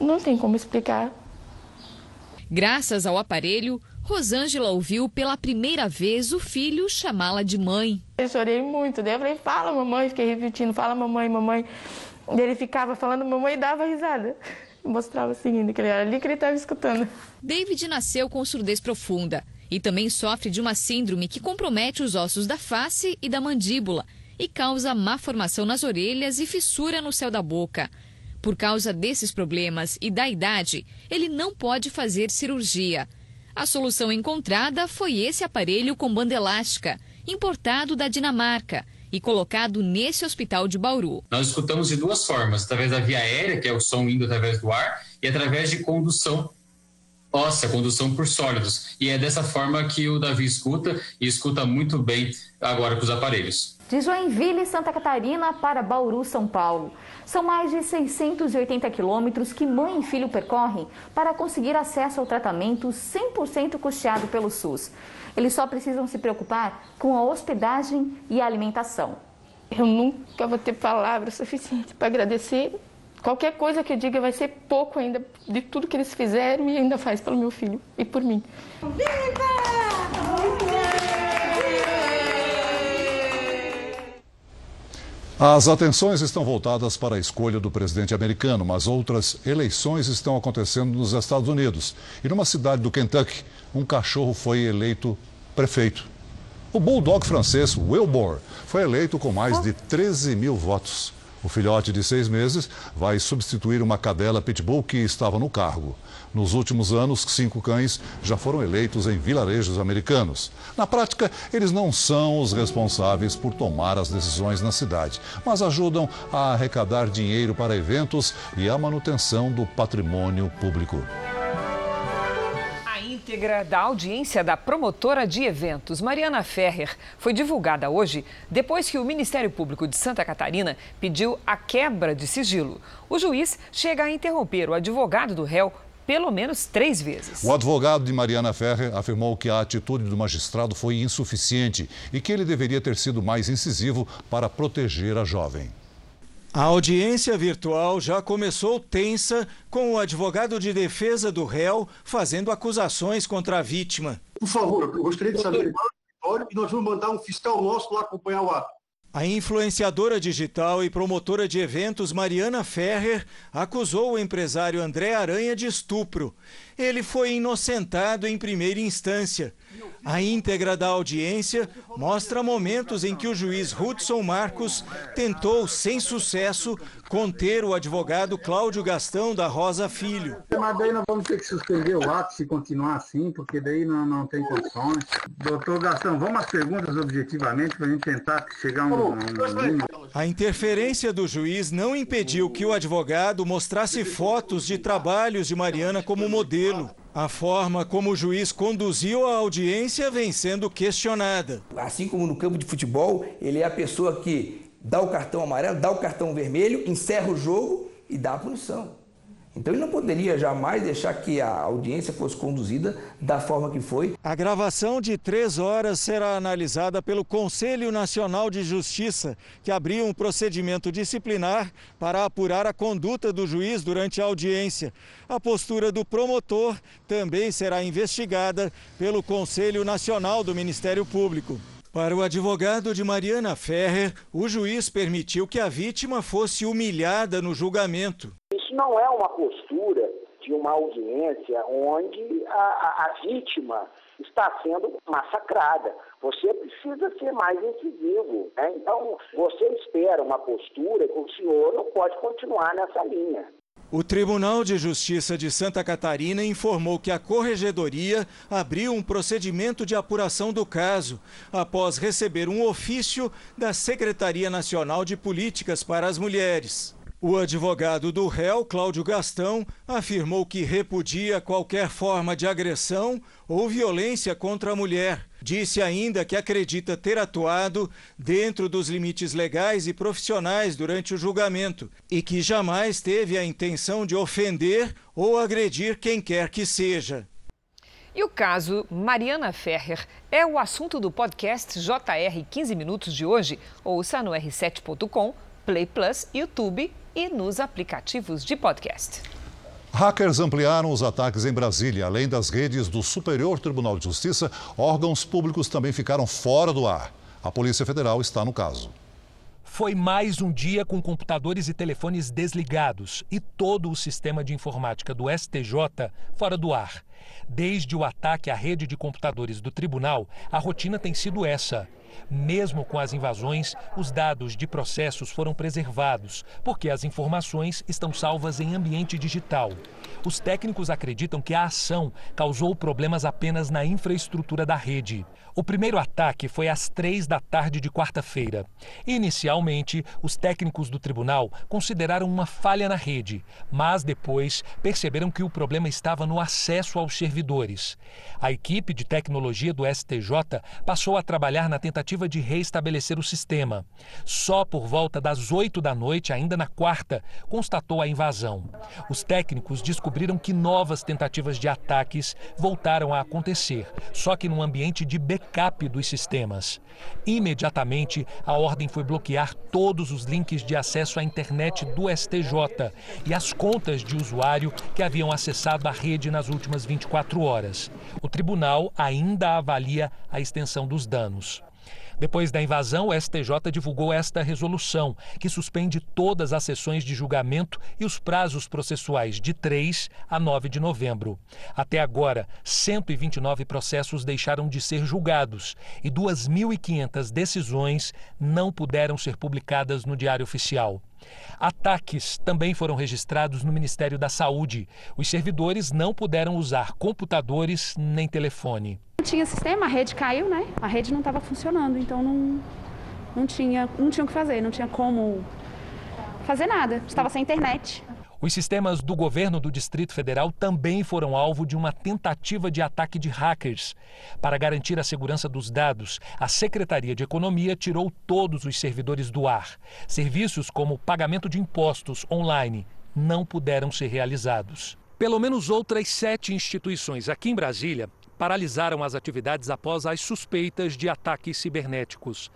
Não tem como explicar. Graças ao aparelho, Rosângela ouviu pela primeira vez o filho chamá-la de mãe. Eu chorei muito, daí eu falei, fala mamãe, fiquei repetindo, fala mamãe, mamãe. E ele ficava falando mamãe e dava risada. Mostrava assim, que ele era ali que ele estava escutando. David nasceu com surdez profunda e também sofre de uma síndrome que compromete os ossos da face e da mandíbula e causa má formação nas orelhas e fissura no céu da boca. Por causa desses problemas e da idade, ele não pode fazer cirurgia. A solução encontrada foi esse aparelho com banda elástica, importado da Dinamarca e colocado nesse hospital de Bauru. Nós escutamos de duas formas, através da via aérea, que é o som indo através do ar, e através de condução óssea, condução por sólidos. E é dessa forma que o Davi escuta e escuta muito bem agora com os aparelhos. De Joinville, Santa Catarina, para Bauru, São Paulo. São mais de 680 quilômetros que mãe e filho percorrem para conseguir acesso ao tratamento 100% custeado pelo SUS. Eles só precisam se preocupar com a hospedagem e a alimentação. Eu nunca vou ter palavras suficientes para agradecer. Qualquer coisa que eu diga vai ser pouco ainda de tudo que eles fizeram e ainda faz pelo meu filho e por mim. As atenções estão voltadas para a escolha do presidente americano, mas outras eleições estão acontecendo nos Estados Unidos. E numa cidade do Kentucky, um cachorro foi eleito prefeito. O bulldog francês Wilbur foi eleito com mais de 13 mil votos. O filhote de seis meses vai substituir uma cadela pitbull que estava no cargo. Nos últimos anos, cinco cães já foram eleitos em vilarejos americanos. Na prática, eles não são os responsáveis por tomar as decisões na cidade, mas ajudam a arrecadar dinheiro para eventos e a manutenção do patrimônio público íntegra da audiência da promotora de eventos, Mariana Ferrer, foi divulgada hoje depois que o Ministério Público de Santa Catarina pediu a quebra de sigilo. O juiz chega a interromper o advogado do réu pelo menos três vezes. O advogado de Mariana Ferrer afirmou que a atitude do magistrado foi insuficiente e que ele deveria ter sido mais incisivo para proteger a jovem. A audiência virtual já começou tensa, com o advogado de defesa do réu fazendo acusações contra a vítima. Por favor, eu gostaria de saber e nós vamos mandar um fiscal nosso lá acompanhar o ato. A influenciadora digital e promotora de eventos Mariana Ferrer acusou o empresário André Aranha de estupro. Ele foi inocentado em primeira instância. A íntegra da audiência mostra momentos em que o juiz Hudson Marcos tentou, sem sucesso, conter o advogado Cláudio Gastão da Rosa Filho. Mas daí nós vamos ter que suspender o ato se continuar assim, porque daí não, não tem condições. Doutor Gastão, vamos às perguntas objetivamente para a gente tentar chegar a um, um... A interferência do juiz não impediu que o advogado mostrasse fotos de trabalhos de Mariana como modelo. A forma como o juiz conduziu a audiência vem sendo questionada. Assim como no campo de futebol, ele é a pessoa que dá o cartão amarelo, dá o cartão vermelho, encerra o jogo e dá a punição. Então ele não poderia jamais deixar que a audiência fosse conduzida da forma que foi. A gravação de três horas será analisada pelo Conselho Nacional de Justiça, que abriu um procedimento disciplinar para apurar a conduta do juiz durante a audiência. A postura do promotor também será investigada pelo Conselho Nacional do Ministério Público. Para o advogado de Mariana Ferrer, o juiz permitiu que a vítima fosse humilhada no julgamento. Isso não é uma postura de uma audiência onde a, a, a vítima está sendo massacrada. Você precisa ser mais incisivo. Né? Então, você espera uma postura que o senhor não pode continuar nessa linha. O Tribunal de Justiça de Santa Catarina informou que a Corregedoria abriu um procedimento de apuração do caso, após receber um ofício da Secretaria Nacional de Políticas para as Mulheres. O advogado do réu, Cláudio Gastão, afirmou que repudia qualquer forma de agressão ou violência contra a mulher. Disse ainda que acredita ter atuado dentro dos limites legais e profissionais durante o julgamento e que jamais teve a intenção de ofender ou agredir quem quer que seja. E o caso Mariana Ferrer é o assunto do podcast JR 15 Minutos de hoje. Ouça no r7.com, Play Plus, YouTube e nos aplicativos de podcast. Hackers ampliaram os ataques em Brasília. Além das redes do Superior Tribunal de Justiça, órgãos públicos também ficaram fora do ar. A Polícia Federal está no caso. Foi mais um dia com computadores e telefones desligados e todo o sistema de informática do STJ fora do ar. Desde o ataque à rede de computadores do tribunal, a rotina tem sido essa mesmo com as invasões, os dados de processos foram preservados, porque as informações estão salvas em ambiente digital. Os técnicos acreditam que a ação causou problemas apenas na infraestrutura da rede. O primeiro ataque foi às três da tarde de quarta-feira. Inicialmente, os técnicos do tribunal consideraram uma falha na rede, mas depois perceberam que o problema estava no acesso aos servidores. A equipe de tecnologia do STJ passou a trabalhar na tentativa de reestabelecer o sistema. Só por volta das oito da noite, ainda na quarta, constatou a invasão. Os técnicos descobriram que novas tentativas de ataques voltaram a acontecer, só que num ambiente de backup dos sistemas. Imediatamente, a ordem foi bloquear todos os links de acesso à internet do STJ e as contas de usuário que haviam acessado a rede nas últimas 24 horas. O tribunal ainda avalia a extensão dos danos. Depois da invasão, o STJ divulgou esta resolução, que suspende todas as sessões de julgamento e os prazos processuais de 3 a 9 de novembro. Até agora, 129 processos deixaram de ser julgados e 2.500 decisões não puderam ser publicadas no Diário Oficial. Ataques também foram registrados no Ministério da Saúde. Os servidores não puderam usar computadores nem telefone. Tinha sistema, a rede caiu, né? A rede não estava funcionando, então não, não, tinha, não tinha o que fazer, não tinha como fazer nada. Estava sem internet. Os sistemas do governo do Distrito Federal também foram alvo de uma tentativa de ataque de hackers. Para garantir a segurança dos dados, a Secretaria de Economia tirou todos os servidores do ar. Serviços como pagamento de impostos online não puderam ser realizados. Pelo menos outras sete instituições aqui em Brasília paralisaram as atividades após as suspeitas de ataques cibernéticos.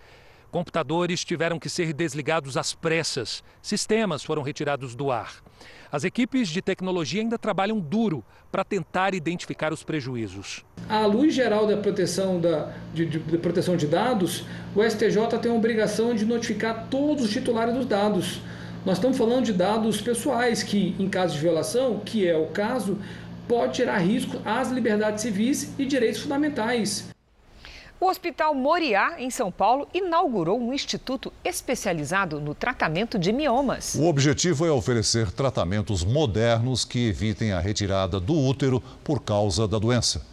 Computadores tiveram que ser desligados às pressas, sistemas foram retirados do ar. As equipes de tecnologia ainda trabalham duro para tentar identificar os prejuízos. À luz geral da proteção, da, de, de, de proteção de dados, o STJ tem a obrigação de notificar todos os titulares dos dados. Nós estamos falando de dados pessoais que, em caso de violação, que é o caso, pode tirar risco às liberdades civis e direitos fundamentais. O Hospital Moriá, em São Paulo, inaugurou um instituto especializado no tratamento de miomas. O objetivo é oferecer tratamentos modernos que evitem a retirada do útero por causa da doença.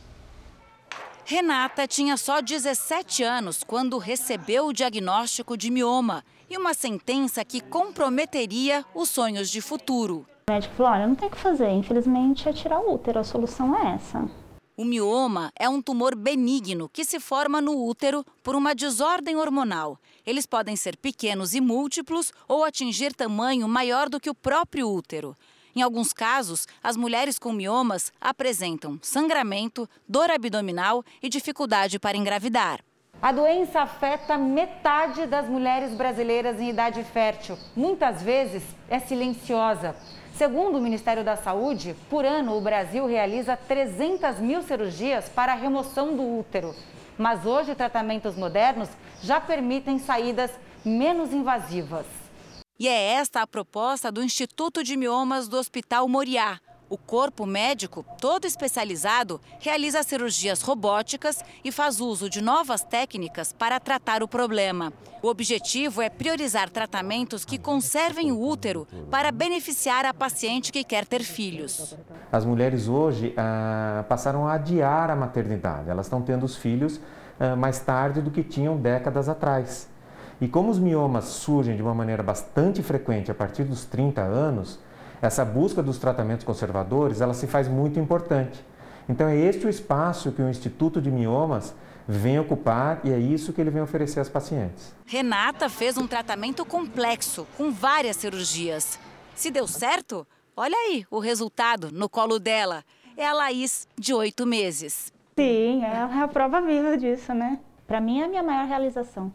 Renata tinha só 17 anos quando recebeu o diagnóstico de mioma e uma sentença que comprometeria os sonhos de futuro. O médico falou: olha, não tem o que fazer, infelizmente é tirar o útero, a solução é essa. O mioma é um tumor benigno que se forma no útero por uma desordem hormonal. Eles podem ser pequenos e múltiplos ou atingir tamanho maior do que o próprio útero. Em alguns casos, as mulheres com miomas apresentam sangramento, dor abdominal e dificuldade para engravidar. A doença afeta metade das mulheres brasileiras em idade fértil. Muitas vezes é silenciosa. Segundo o Ministério da Saúde, por ano o Brasil realiza 300 mil cirurgias para a remoção do útero. Mas hoje tratamentos modernos já permitem saídas menos invasivas. E é esta a proposta do Instituto de Miomas do Hospital Moriá. O corpo médico, todo especializado, realiza cirurgias robóticas e faz uso de novas técnicas para tratar o problema. O objetivo é priorizar tratamentos que conservem o útero para beneficiar a paciente que quer ter filhos. As mulheres hoje ah, passaram a adiar a maternidade, elas estão tendo os filhos ah, mais tarde do que tinham décadas atrás. E como os miomas surgem de uma maneira bastante frequente a partir dos 30 anos, essa busca dos tratamentos conservadores, ela se faz muito importante. Então é este o espaço que o Instituto de Miomas vem ocupar e é isso que ele vem oferecer às pacientes. Renata fez um tratamento complexo, com várias cirurgias. Se deu certo, olha aí o resultado no colo dela. É a Laís, de oito meses. Sim, é a prova viva disso, né? Para mim é a minha maior realização.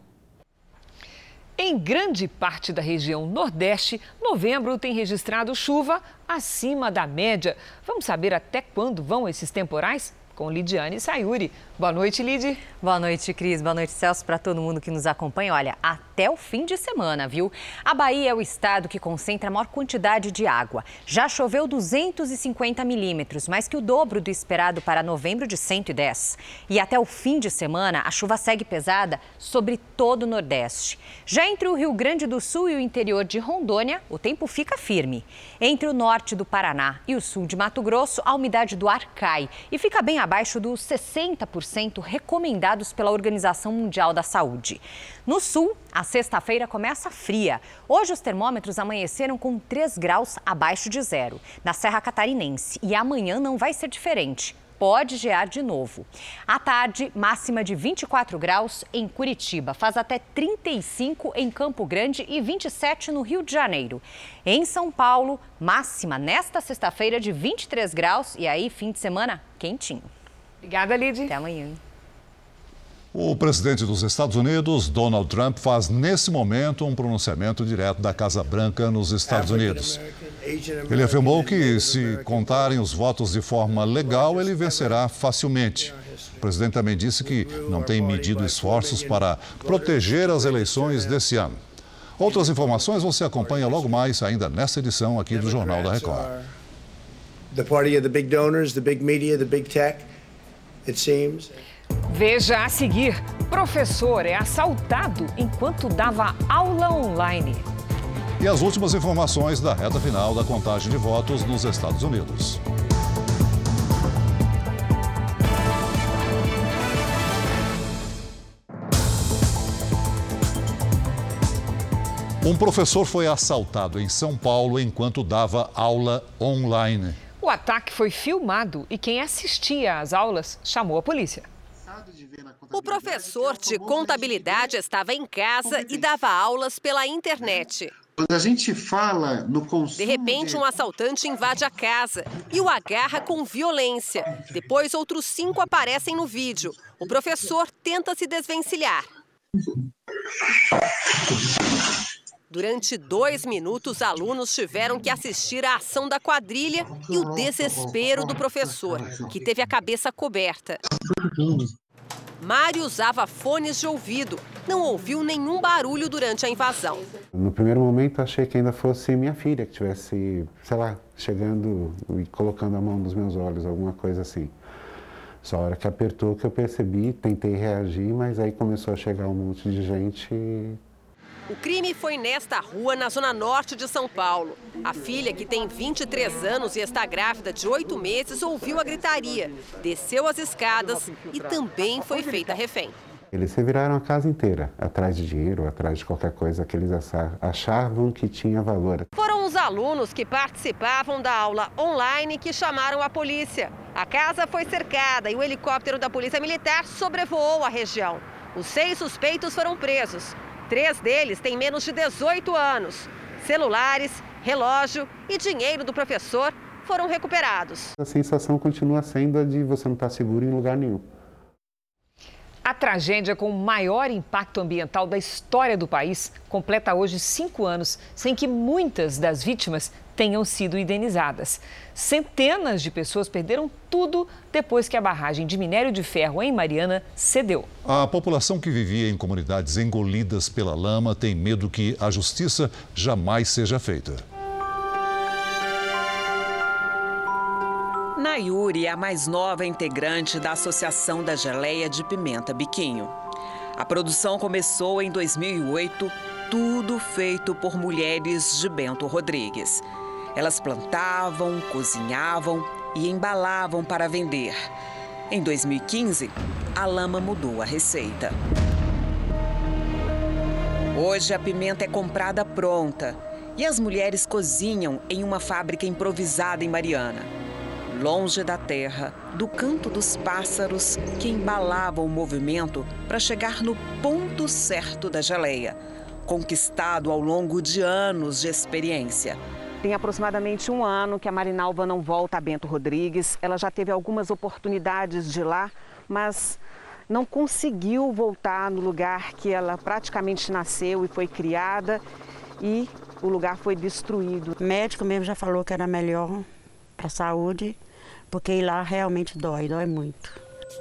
Em grande parte da região Nordeste, novembro tem registrado chuva acima da média. Vamos saber até quando vão esses temporais? Com Lidiane Sayuri. Boa noite, Lid. Boa noite, Cris. Boa noite, Celso, para todo mundo que nos acompanha. Olha, até o fim de semana, viu? A Bahia é o estado que concentra a maior quantidade de água. Já choveu 250 milímetros, mais que o dobro do esperado para novembro de 110. E até o fim de semana, a chuva segue pesada sobre todo o Nordeste. Já entre o Rio Grande do Sul e o interior de Rondônia, o tempo fica firme. Entre o norte do Paraná e o sul de Mato Grosso, a umidade do ar cai e fica bem abaixo dos 60% recomendados pela Organização Mundial da Saúde. No sul, a sexta-feira começa fria. Hoje os termômetros amanheceram com 3 graus abaixo de zero na Serra Catarinense e amanhã não vai ser diferente pode gear de novo. À tarde, máxima de 24 graus em Curitiba, faz até 35 em Campo Grande e 27 no Rio de Janeiro. Em São Paulo, máxima nesta sexta-feira de 23 graus e aí fim de semana quentinho. Obrigada, Lid. Até amanhã. O presidente dos Estados Unidos, Donald Trump, faz nesse momento um pronunciamento direto da Casa Branca nos Estados Unidos. Ele afirmou que, se contarem os votos de forma legal, ele vencerá facilmente. O presidente também disse que não tem medido esforços para proteger as eleições desse ano. Outras informações você acompanha logo mais, ainda nesta edição aqui do Jornal da Record. The party of the big donors, the big media, the big tech, it seems. Veja a seguir: professor é assaltado enquanto dava aula online. E as últimas informações da reta final da contagem de votos nos Estados Unidos. Um professor foi assaltado em São Paulo enquanto dava aula online. O ataque foi filmado e quem assistia às aulas chamou a polícia. O professor de contabilidade estava em casa e dava aulas pela internet. Quando a gente fala no consumo. De repente, um assaltante invade a casa e o agarra com violência. Depois, outros cinco aparecem no vídeo. O professor tenta se desvencilhar. Durante dois minutos, alunos tiveram que assistir à ação da quadrilha e o desespero do professor, que teve a cabeça coberta. Mário usava fones de ouvido. Não ouviu nenhum barulho durante a invasão. No primeiro momento, achei que ainda fosse minha filha que estivesse, sei lá, chegando e colocando a mão nos meus olhos, alguma coisa assim. Só a hora que apertou que eu percebi, tentei reagir, mas aí começou a chegar um monte de gente o crime foi nesta rua, na zona norte de São Paulo. A filha, que tem 23 anos e está grávida de oito meses, ouviu a gritaria, desceu as escadas e também foi feita refém. Eles reviraram a casa inteira, atrás de dinheiro, atrás de qualquer coisa que eles achavam que tinha valor. Foram os alunos que participavam da aula online que chamaram a polícia. A casa foi cercada e o helicóptero da Polícia Militar sobrevoou a região. Os seis suspeitos foram presos. Três deles têm menos de 18 anos. Celulares, relógio e dinheiro do professor foram recuperados. A sensação continua sendo a de você não estar seguro em lugar nenhum. A tragédia com o maior impacto ambiental da história do país completa hoje cinco anos, sem que muitas das vítimas tenham sido indenizadas. Centenas de pessoas perderam tudo depois que a barragem de minério de ferro em Mariana cedeu. A população que vivia em comunidades engolidas pela lama tem medo que a justiça jamais seja feita. Nayuri é a mais nova integrante da Associação da Geleia de Pimenta Biquinho. A produção começou em 2008, tudo feito por mulheres de Bento Rodrigues. Elas plantavam, cozinhavam e embalavam para vender. Em 2015, a lama mudou a receita. Hoje a pimenta é comprada pronta e as mulheres cozinham em uma fábrica improvisada em Mariana. Longe da terra, do canto dos pássaros que embalavam o movimento para chegar no ponto certo da geleia, conquistado ao longo de anos de experiência. Tem aproximadamente um ano que a Marinalva não volta a Bento Rodrigues. Ela já teve algumas oportunidades de ir lá, mas não conseguiu voltar no lugar que ela praticamente nasceu e foi criada e o lugar foi destruído. O médico mesmo já falou que era melhor para a saúde, porque ir lá realmente dói, dói muito.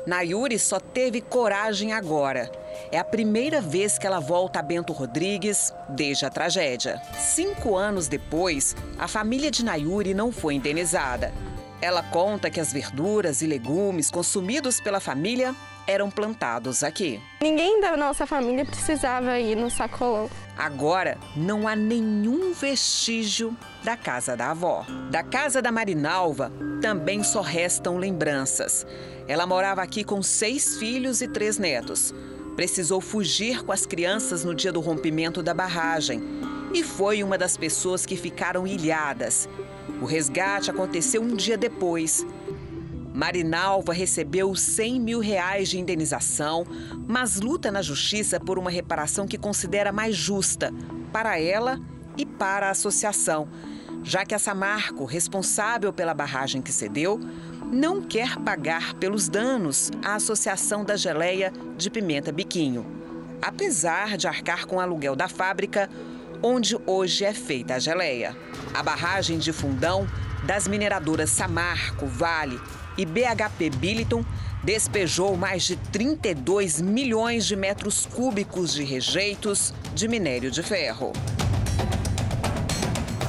Nayuri só teve coragem agora. É a primeira vez que ela volta a Bento Rodrigues desde a tragédia. Cinco anos depois, a família de Nayuri não foi indenizada. Ela conta que as verduras e legumes consumidos pela família eram plantados aqui. Ninguém da nossa família precisava ir no sacolão. Agora não há nenhum vestígio da casa da avó. Da casa da Marinalva também só restam lembranças. Ela morava aqui com seis filhos e três netos. Precisou fugir com as crianças no dia do rompimento da barragem e foi uma das pessoas que ficaram ilhadas. O resgate aconteceu um dia depois Marinalva recebeu 100 mil reais de indenização, mas luta na justiça por uma reparação que considera mais justa para ela e para a associação, já que a Samarco, responsável pela barragem que cedeu, não quer pagar pelos danos à Associação da Geleia de Pimenta Biquinho, apesar de arcar com o aluguel da fábrica onde hoje é feita a geleia. A barragem de Fundão das mineradoras Samarco, Vale e BHP Billiton despejou mais de 32 milhões de metros cúbicos de rejeitos de minério de ferro.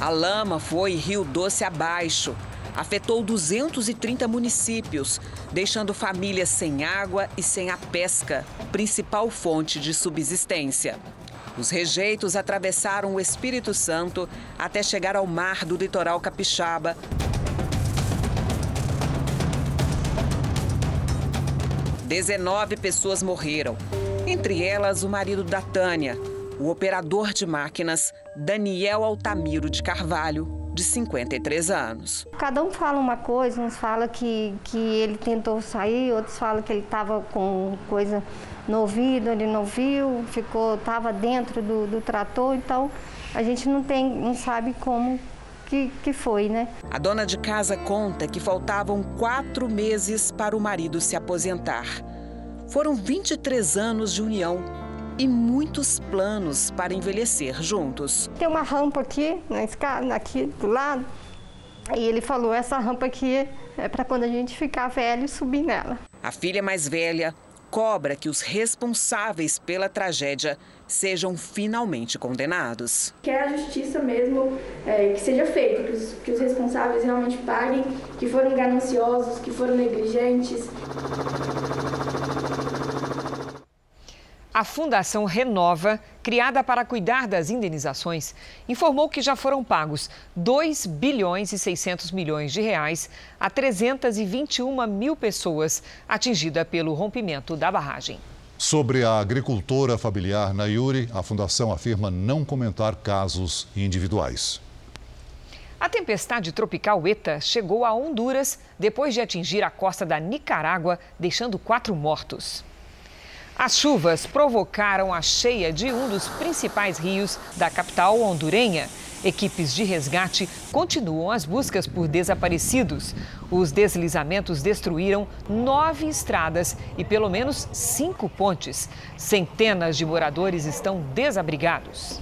A lama foi Rio Doce abaixo. Afetou 230 municípios, deixando famílias sem água e sem a pesca, principal fonte de subsistência. Os rejeitos atravessaram o Espírito Santo até chegar ao mar do litoral capixaba, 19 pessoas morreram, entre elas o marido da Tânia, o operador de máquinas Daniel Altamiro de Carvalho, de 53 anos. Cada um fala uma coisa, uns falam que, que ele tentou sair, outros falam que ele estava com coisa no ouvido, ele não viu, ficou, estava dentro do, do trator, então a gente não tem, não sabe como que, que foi, né? A dona de casa conta que faltavam quatro meses para o marido se aposentar. Foram 23 anos de união e muitos planos para envelhecer juntos. Tem uma rampa aqui, na escada, aqui do lado. E ele falou: essa rampa aqui é para quando a gente ficar velho subir nela. A filha mais velha cobra que os responsáveis pela tragédia sejam finalmente condenados. Quer a justiça mesmo é, que seja feita, que os, que os responsáveis realmente paguem, que foram gananciosos, que foram negligentes. A Fundação Renova, criada para cuidar das indenizações, informou que já foram pagos 2 bilhões e 600 milhões de reais a 321 mil pessoas atingidas pelo rompimento da barragem. Sobre a agricultora familiar Nayuri, a fundação afirma não comentar casos individuais. A tempestade tropical ETA chegou a Honduras depois de atingir a costa da Nicarágua, deixando quatro mortos. As chuvas provocaram a cheia de um dos principais rios da capital hondurenha. Equipes de resgate continuam as buscas por desaparecidos. Os deslizamentos destruíram nove estradas e pelo menos cinco pontes. Centenas de moradores estão desabrigados.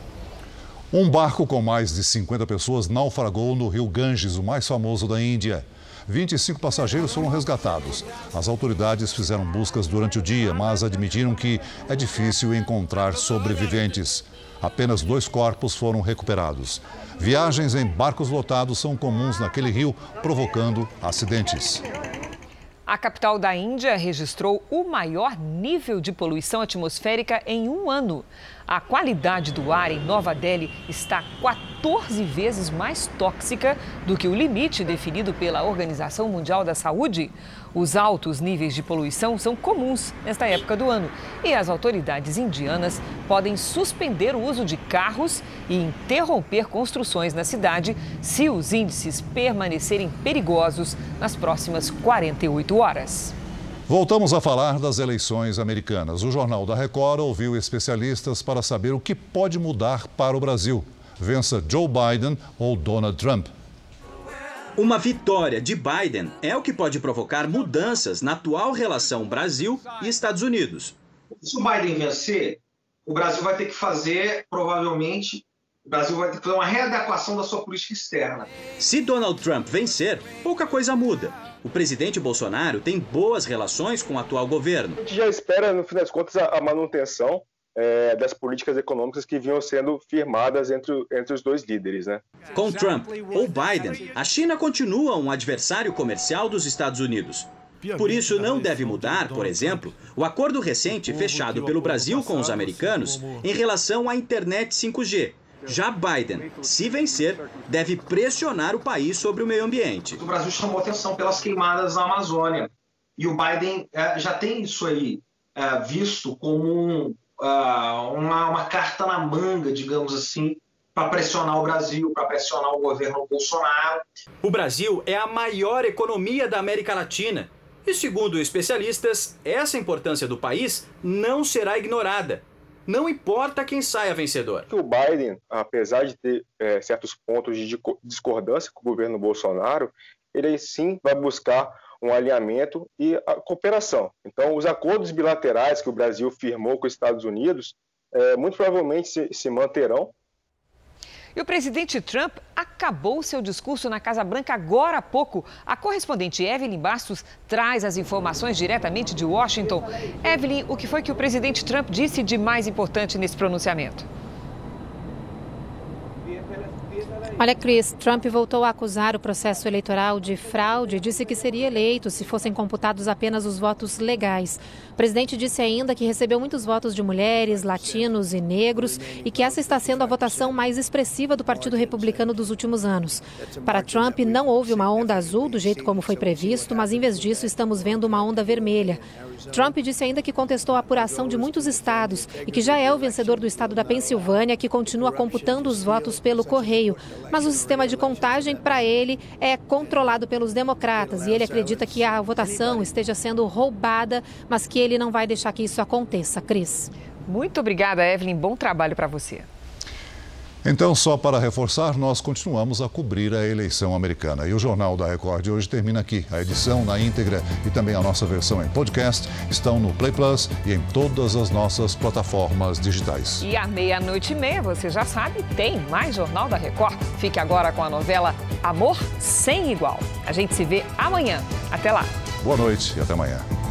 Um barco com mais de 50 pessoas naufragou no rio Ganges, o mais famoso da Índia. 25 passageiros foram resgatados. As autoridades fizeram buscas durante o dia, mas admitiram que é difícil encontrar sobreviventes. Apenas dois corpos foram recuperados. Viagens em barcos lotados são comuns naquele rio, provocando acidentes. A capital da Índia registrou o maior nível de poluição atmosférica em um ano. A qualidade do ar em Nova Delhi está 14 vezes mais tóxica do que o limite definido pela Organização Mundial da Saúde. Os altos níveis de poluição são comuns nesta época do ano e as autoridades indianas podem suspender o uso de carros e interromper construções na cidade se os índices permanecerem perigosos nas próximas 48 horas. Voltamos a falar das eleições americanas. O Jornal da Record ouviu especialistas para saber o que pode mudar para o Brasil. Vença Joe Biden ou Donald Trump. Uma vitória de Biden é o que pode provocar mudanças na atual relação Brasil e Estados Unidos. Se o Biden vencer, o Brasil vai ter que fazer, provavelmente, o Brasil vai ter que fazer uma readequação da sua política externa. Se Donald Trump vencer, pouca coisa muda. O presidente Bolsonaro tem boas relações com o atual governo. A gente já espera, no fim das contas, a manutenção é, das políticas econômicas que vinham sendo firmadas entre, entre os dois líderes. Né? Com Trump ou Biden, a China continua um adversário comercial dos Estados Unidos. Por isso, não deve mudar, por exemplo, o acordo recente fechado pelo Brasil com os americanos em relação à internet 5G, já Biden, se vencer, deve pressionar o país sobre o meio ambiente. O Brasil chamou atenção pelas queimadas na Amazônia. E o Biden é, já tem isso aí é, visto como um, uh, uma, uma carta na manga, digamos assim, para pressionar o Brasil, para pressionar o governo Bolsonaro. O Brasil é a maior economia da América Latina. E segundo especialistas, essa importância do país não será ignorada não importa quem saia vencedor. O Biden, apesar de ter é, certos pontos de discordância com o governo Bolsonaro, ele sim vai buscar um alinhamento e a cooperação. Então, os acordos bilaterais que o Brasil firmou com os Estados Unidos, é, muito provavelmente se, se manterão e o presidente Trump acabou seu discurso na Casa Branca agora há pouco. A correspondente Evelyn Bastos traz as informações diretamente de Washington. Evelyn, o que foi que o presidente Trump disse de mais importante nesse pronunciamento? Olha, Chris, Trump voltou a acusar o processo eleitoral de fraude e disse que seria eleito se fossem computados apenas os votos legais. O presidente disse ainda que recebeu muitos votos de mulheres, latinos e negros e que essa está sendo a votação mais expressiva do Partido Republicano dos últimos anos. Para Trump, não houve uma onda azul do jeito como foi previsto, mas em vez disso estamos vendo uma onda vermelha. Trump disse ainda que contestou a apuração de muitos estados e que já é o vencedor do estado da Pensilvânia, que continua computando os votos pelo correio. Mas o sistema de contagem, para ele, é controlado pelos democratas e ele acredita que a votação esteja sendo roubada, mas que ele não vai deixar que isso aconteça. Cris. Muito obrigada, Evelyn. Bom trabalho para você. Então, só para reforçar, nós continuamos a cobrir a eleição americana. E o Jornal da Record de hoje termina aqui. A edição na íntegra e também a nossa versão em podcast estão no Play Plus e em todas as nossas plataformas digitais. E à meia-noite e meia, você já sabe, tem mais Jornal da Record. Fique agora com a novela Amor Sem Igual. A gente se vê amanhã. Até lá. Boa noite e até amanhã.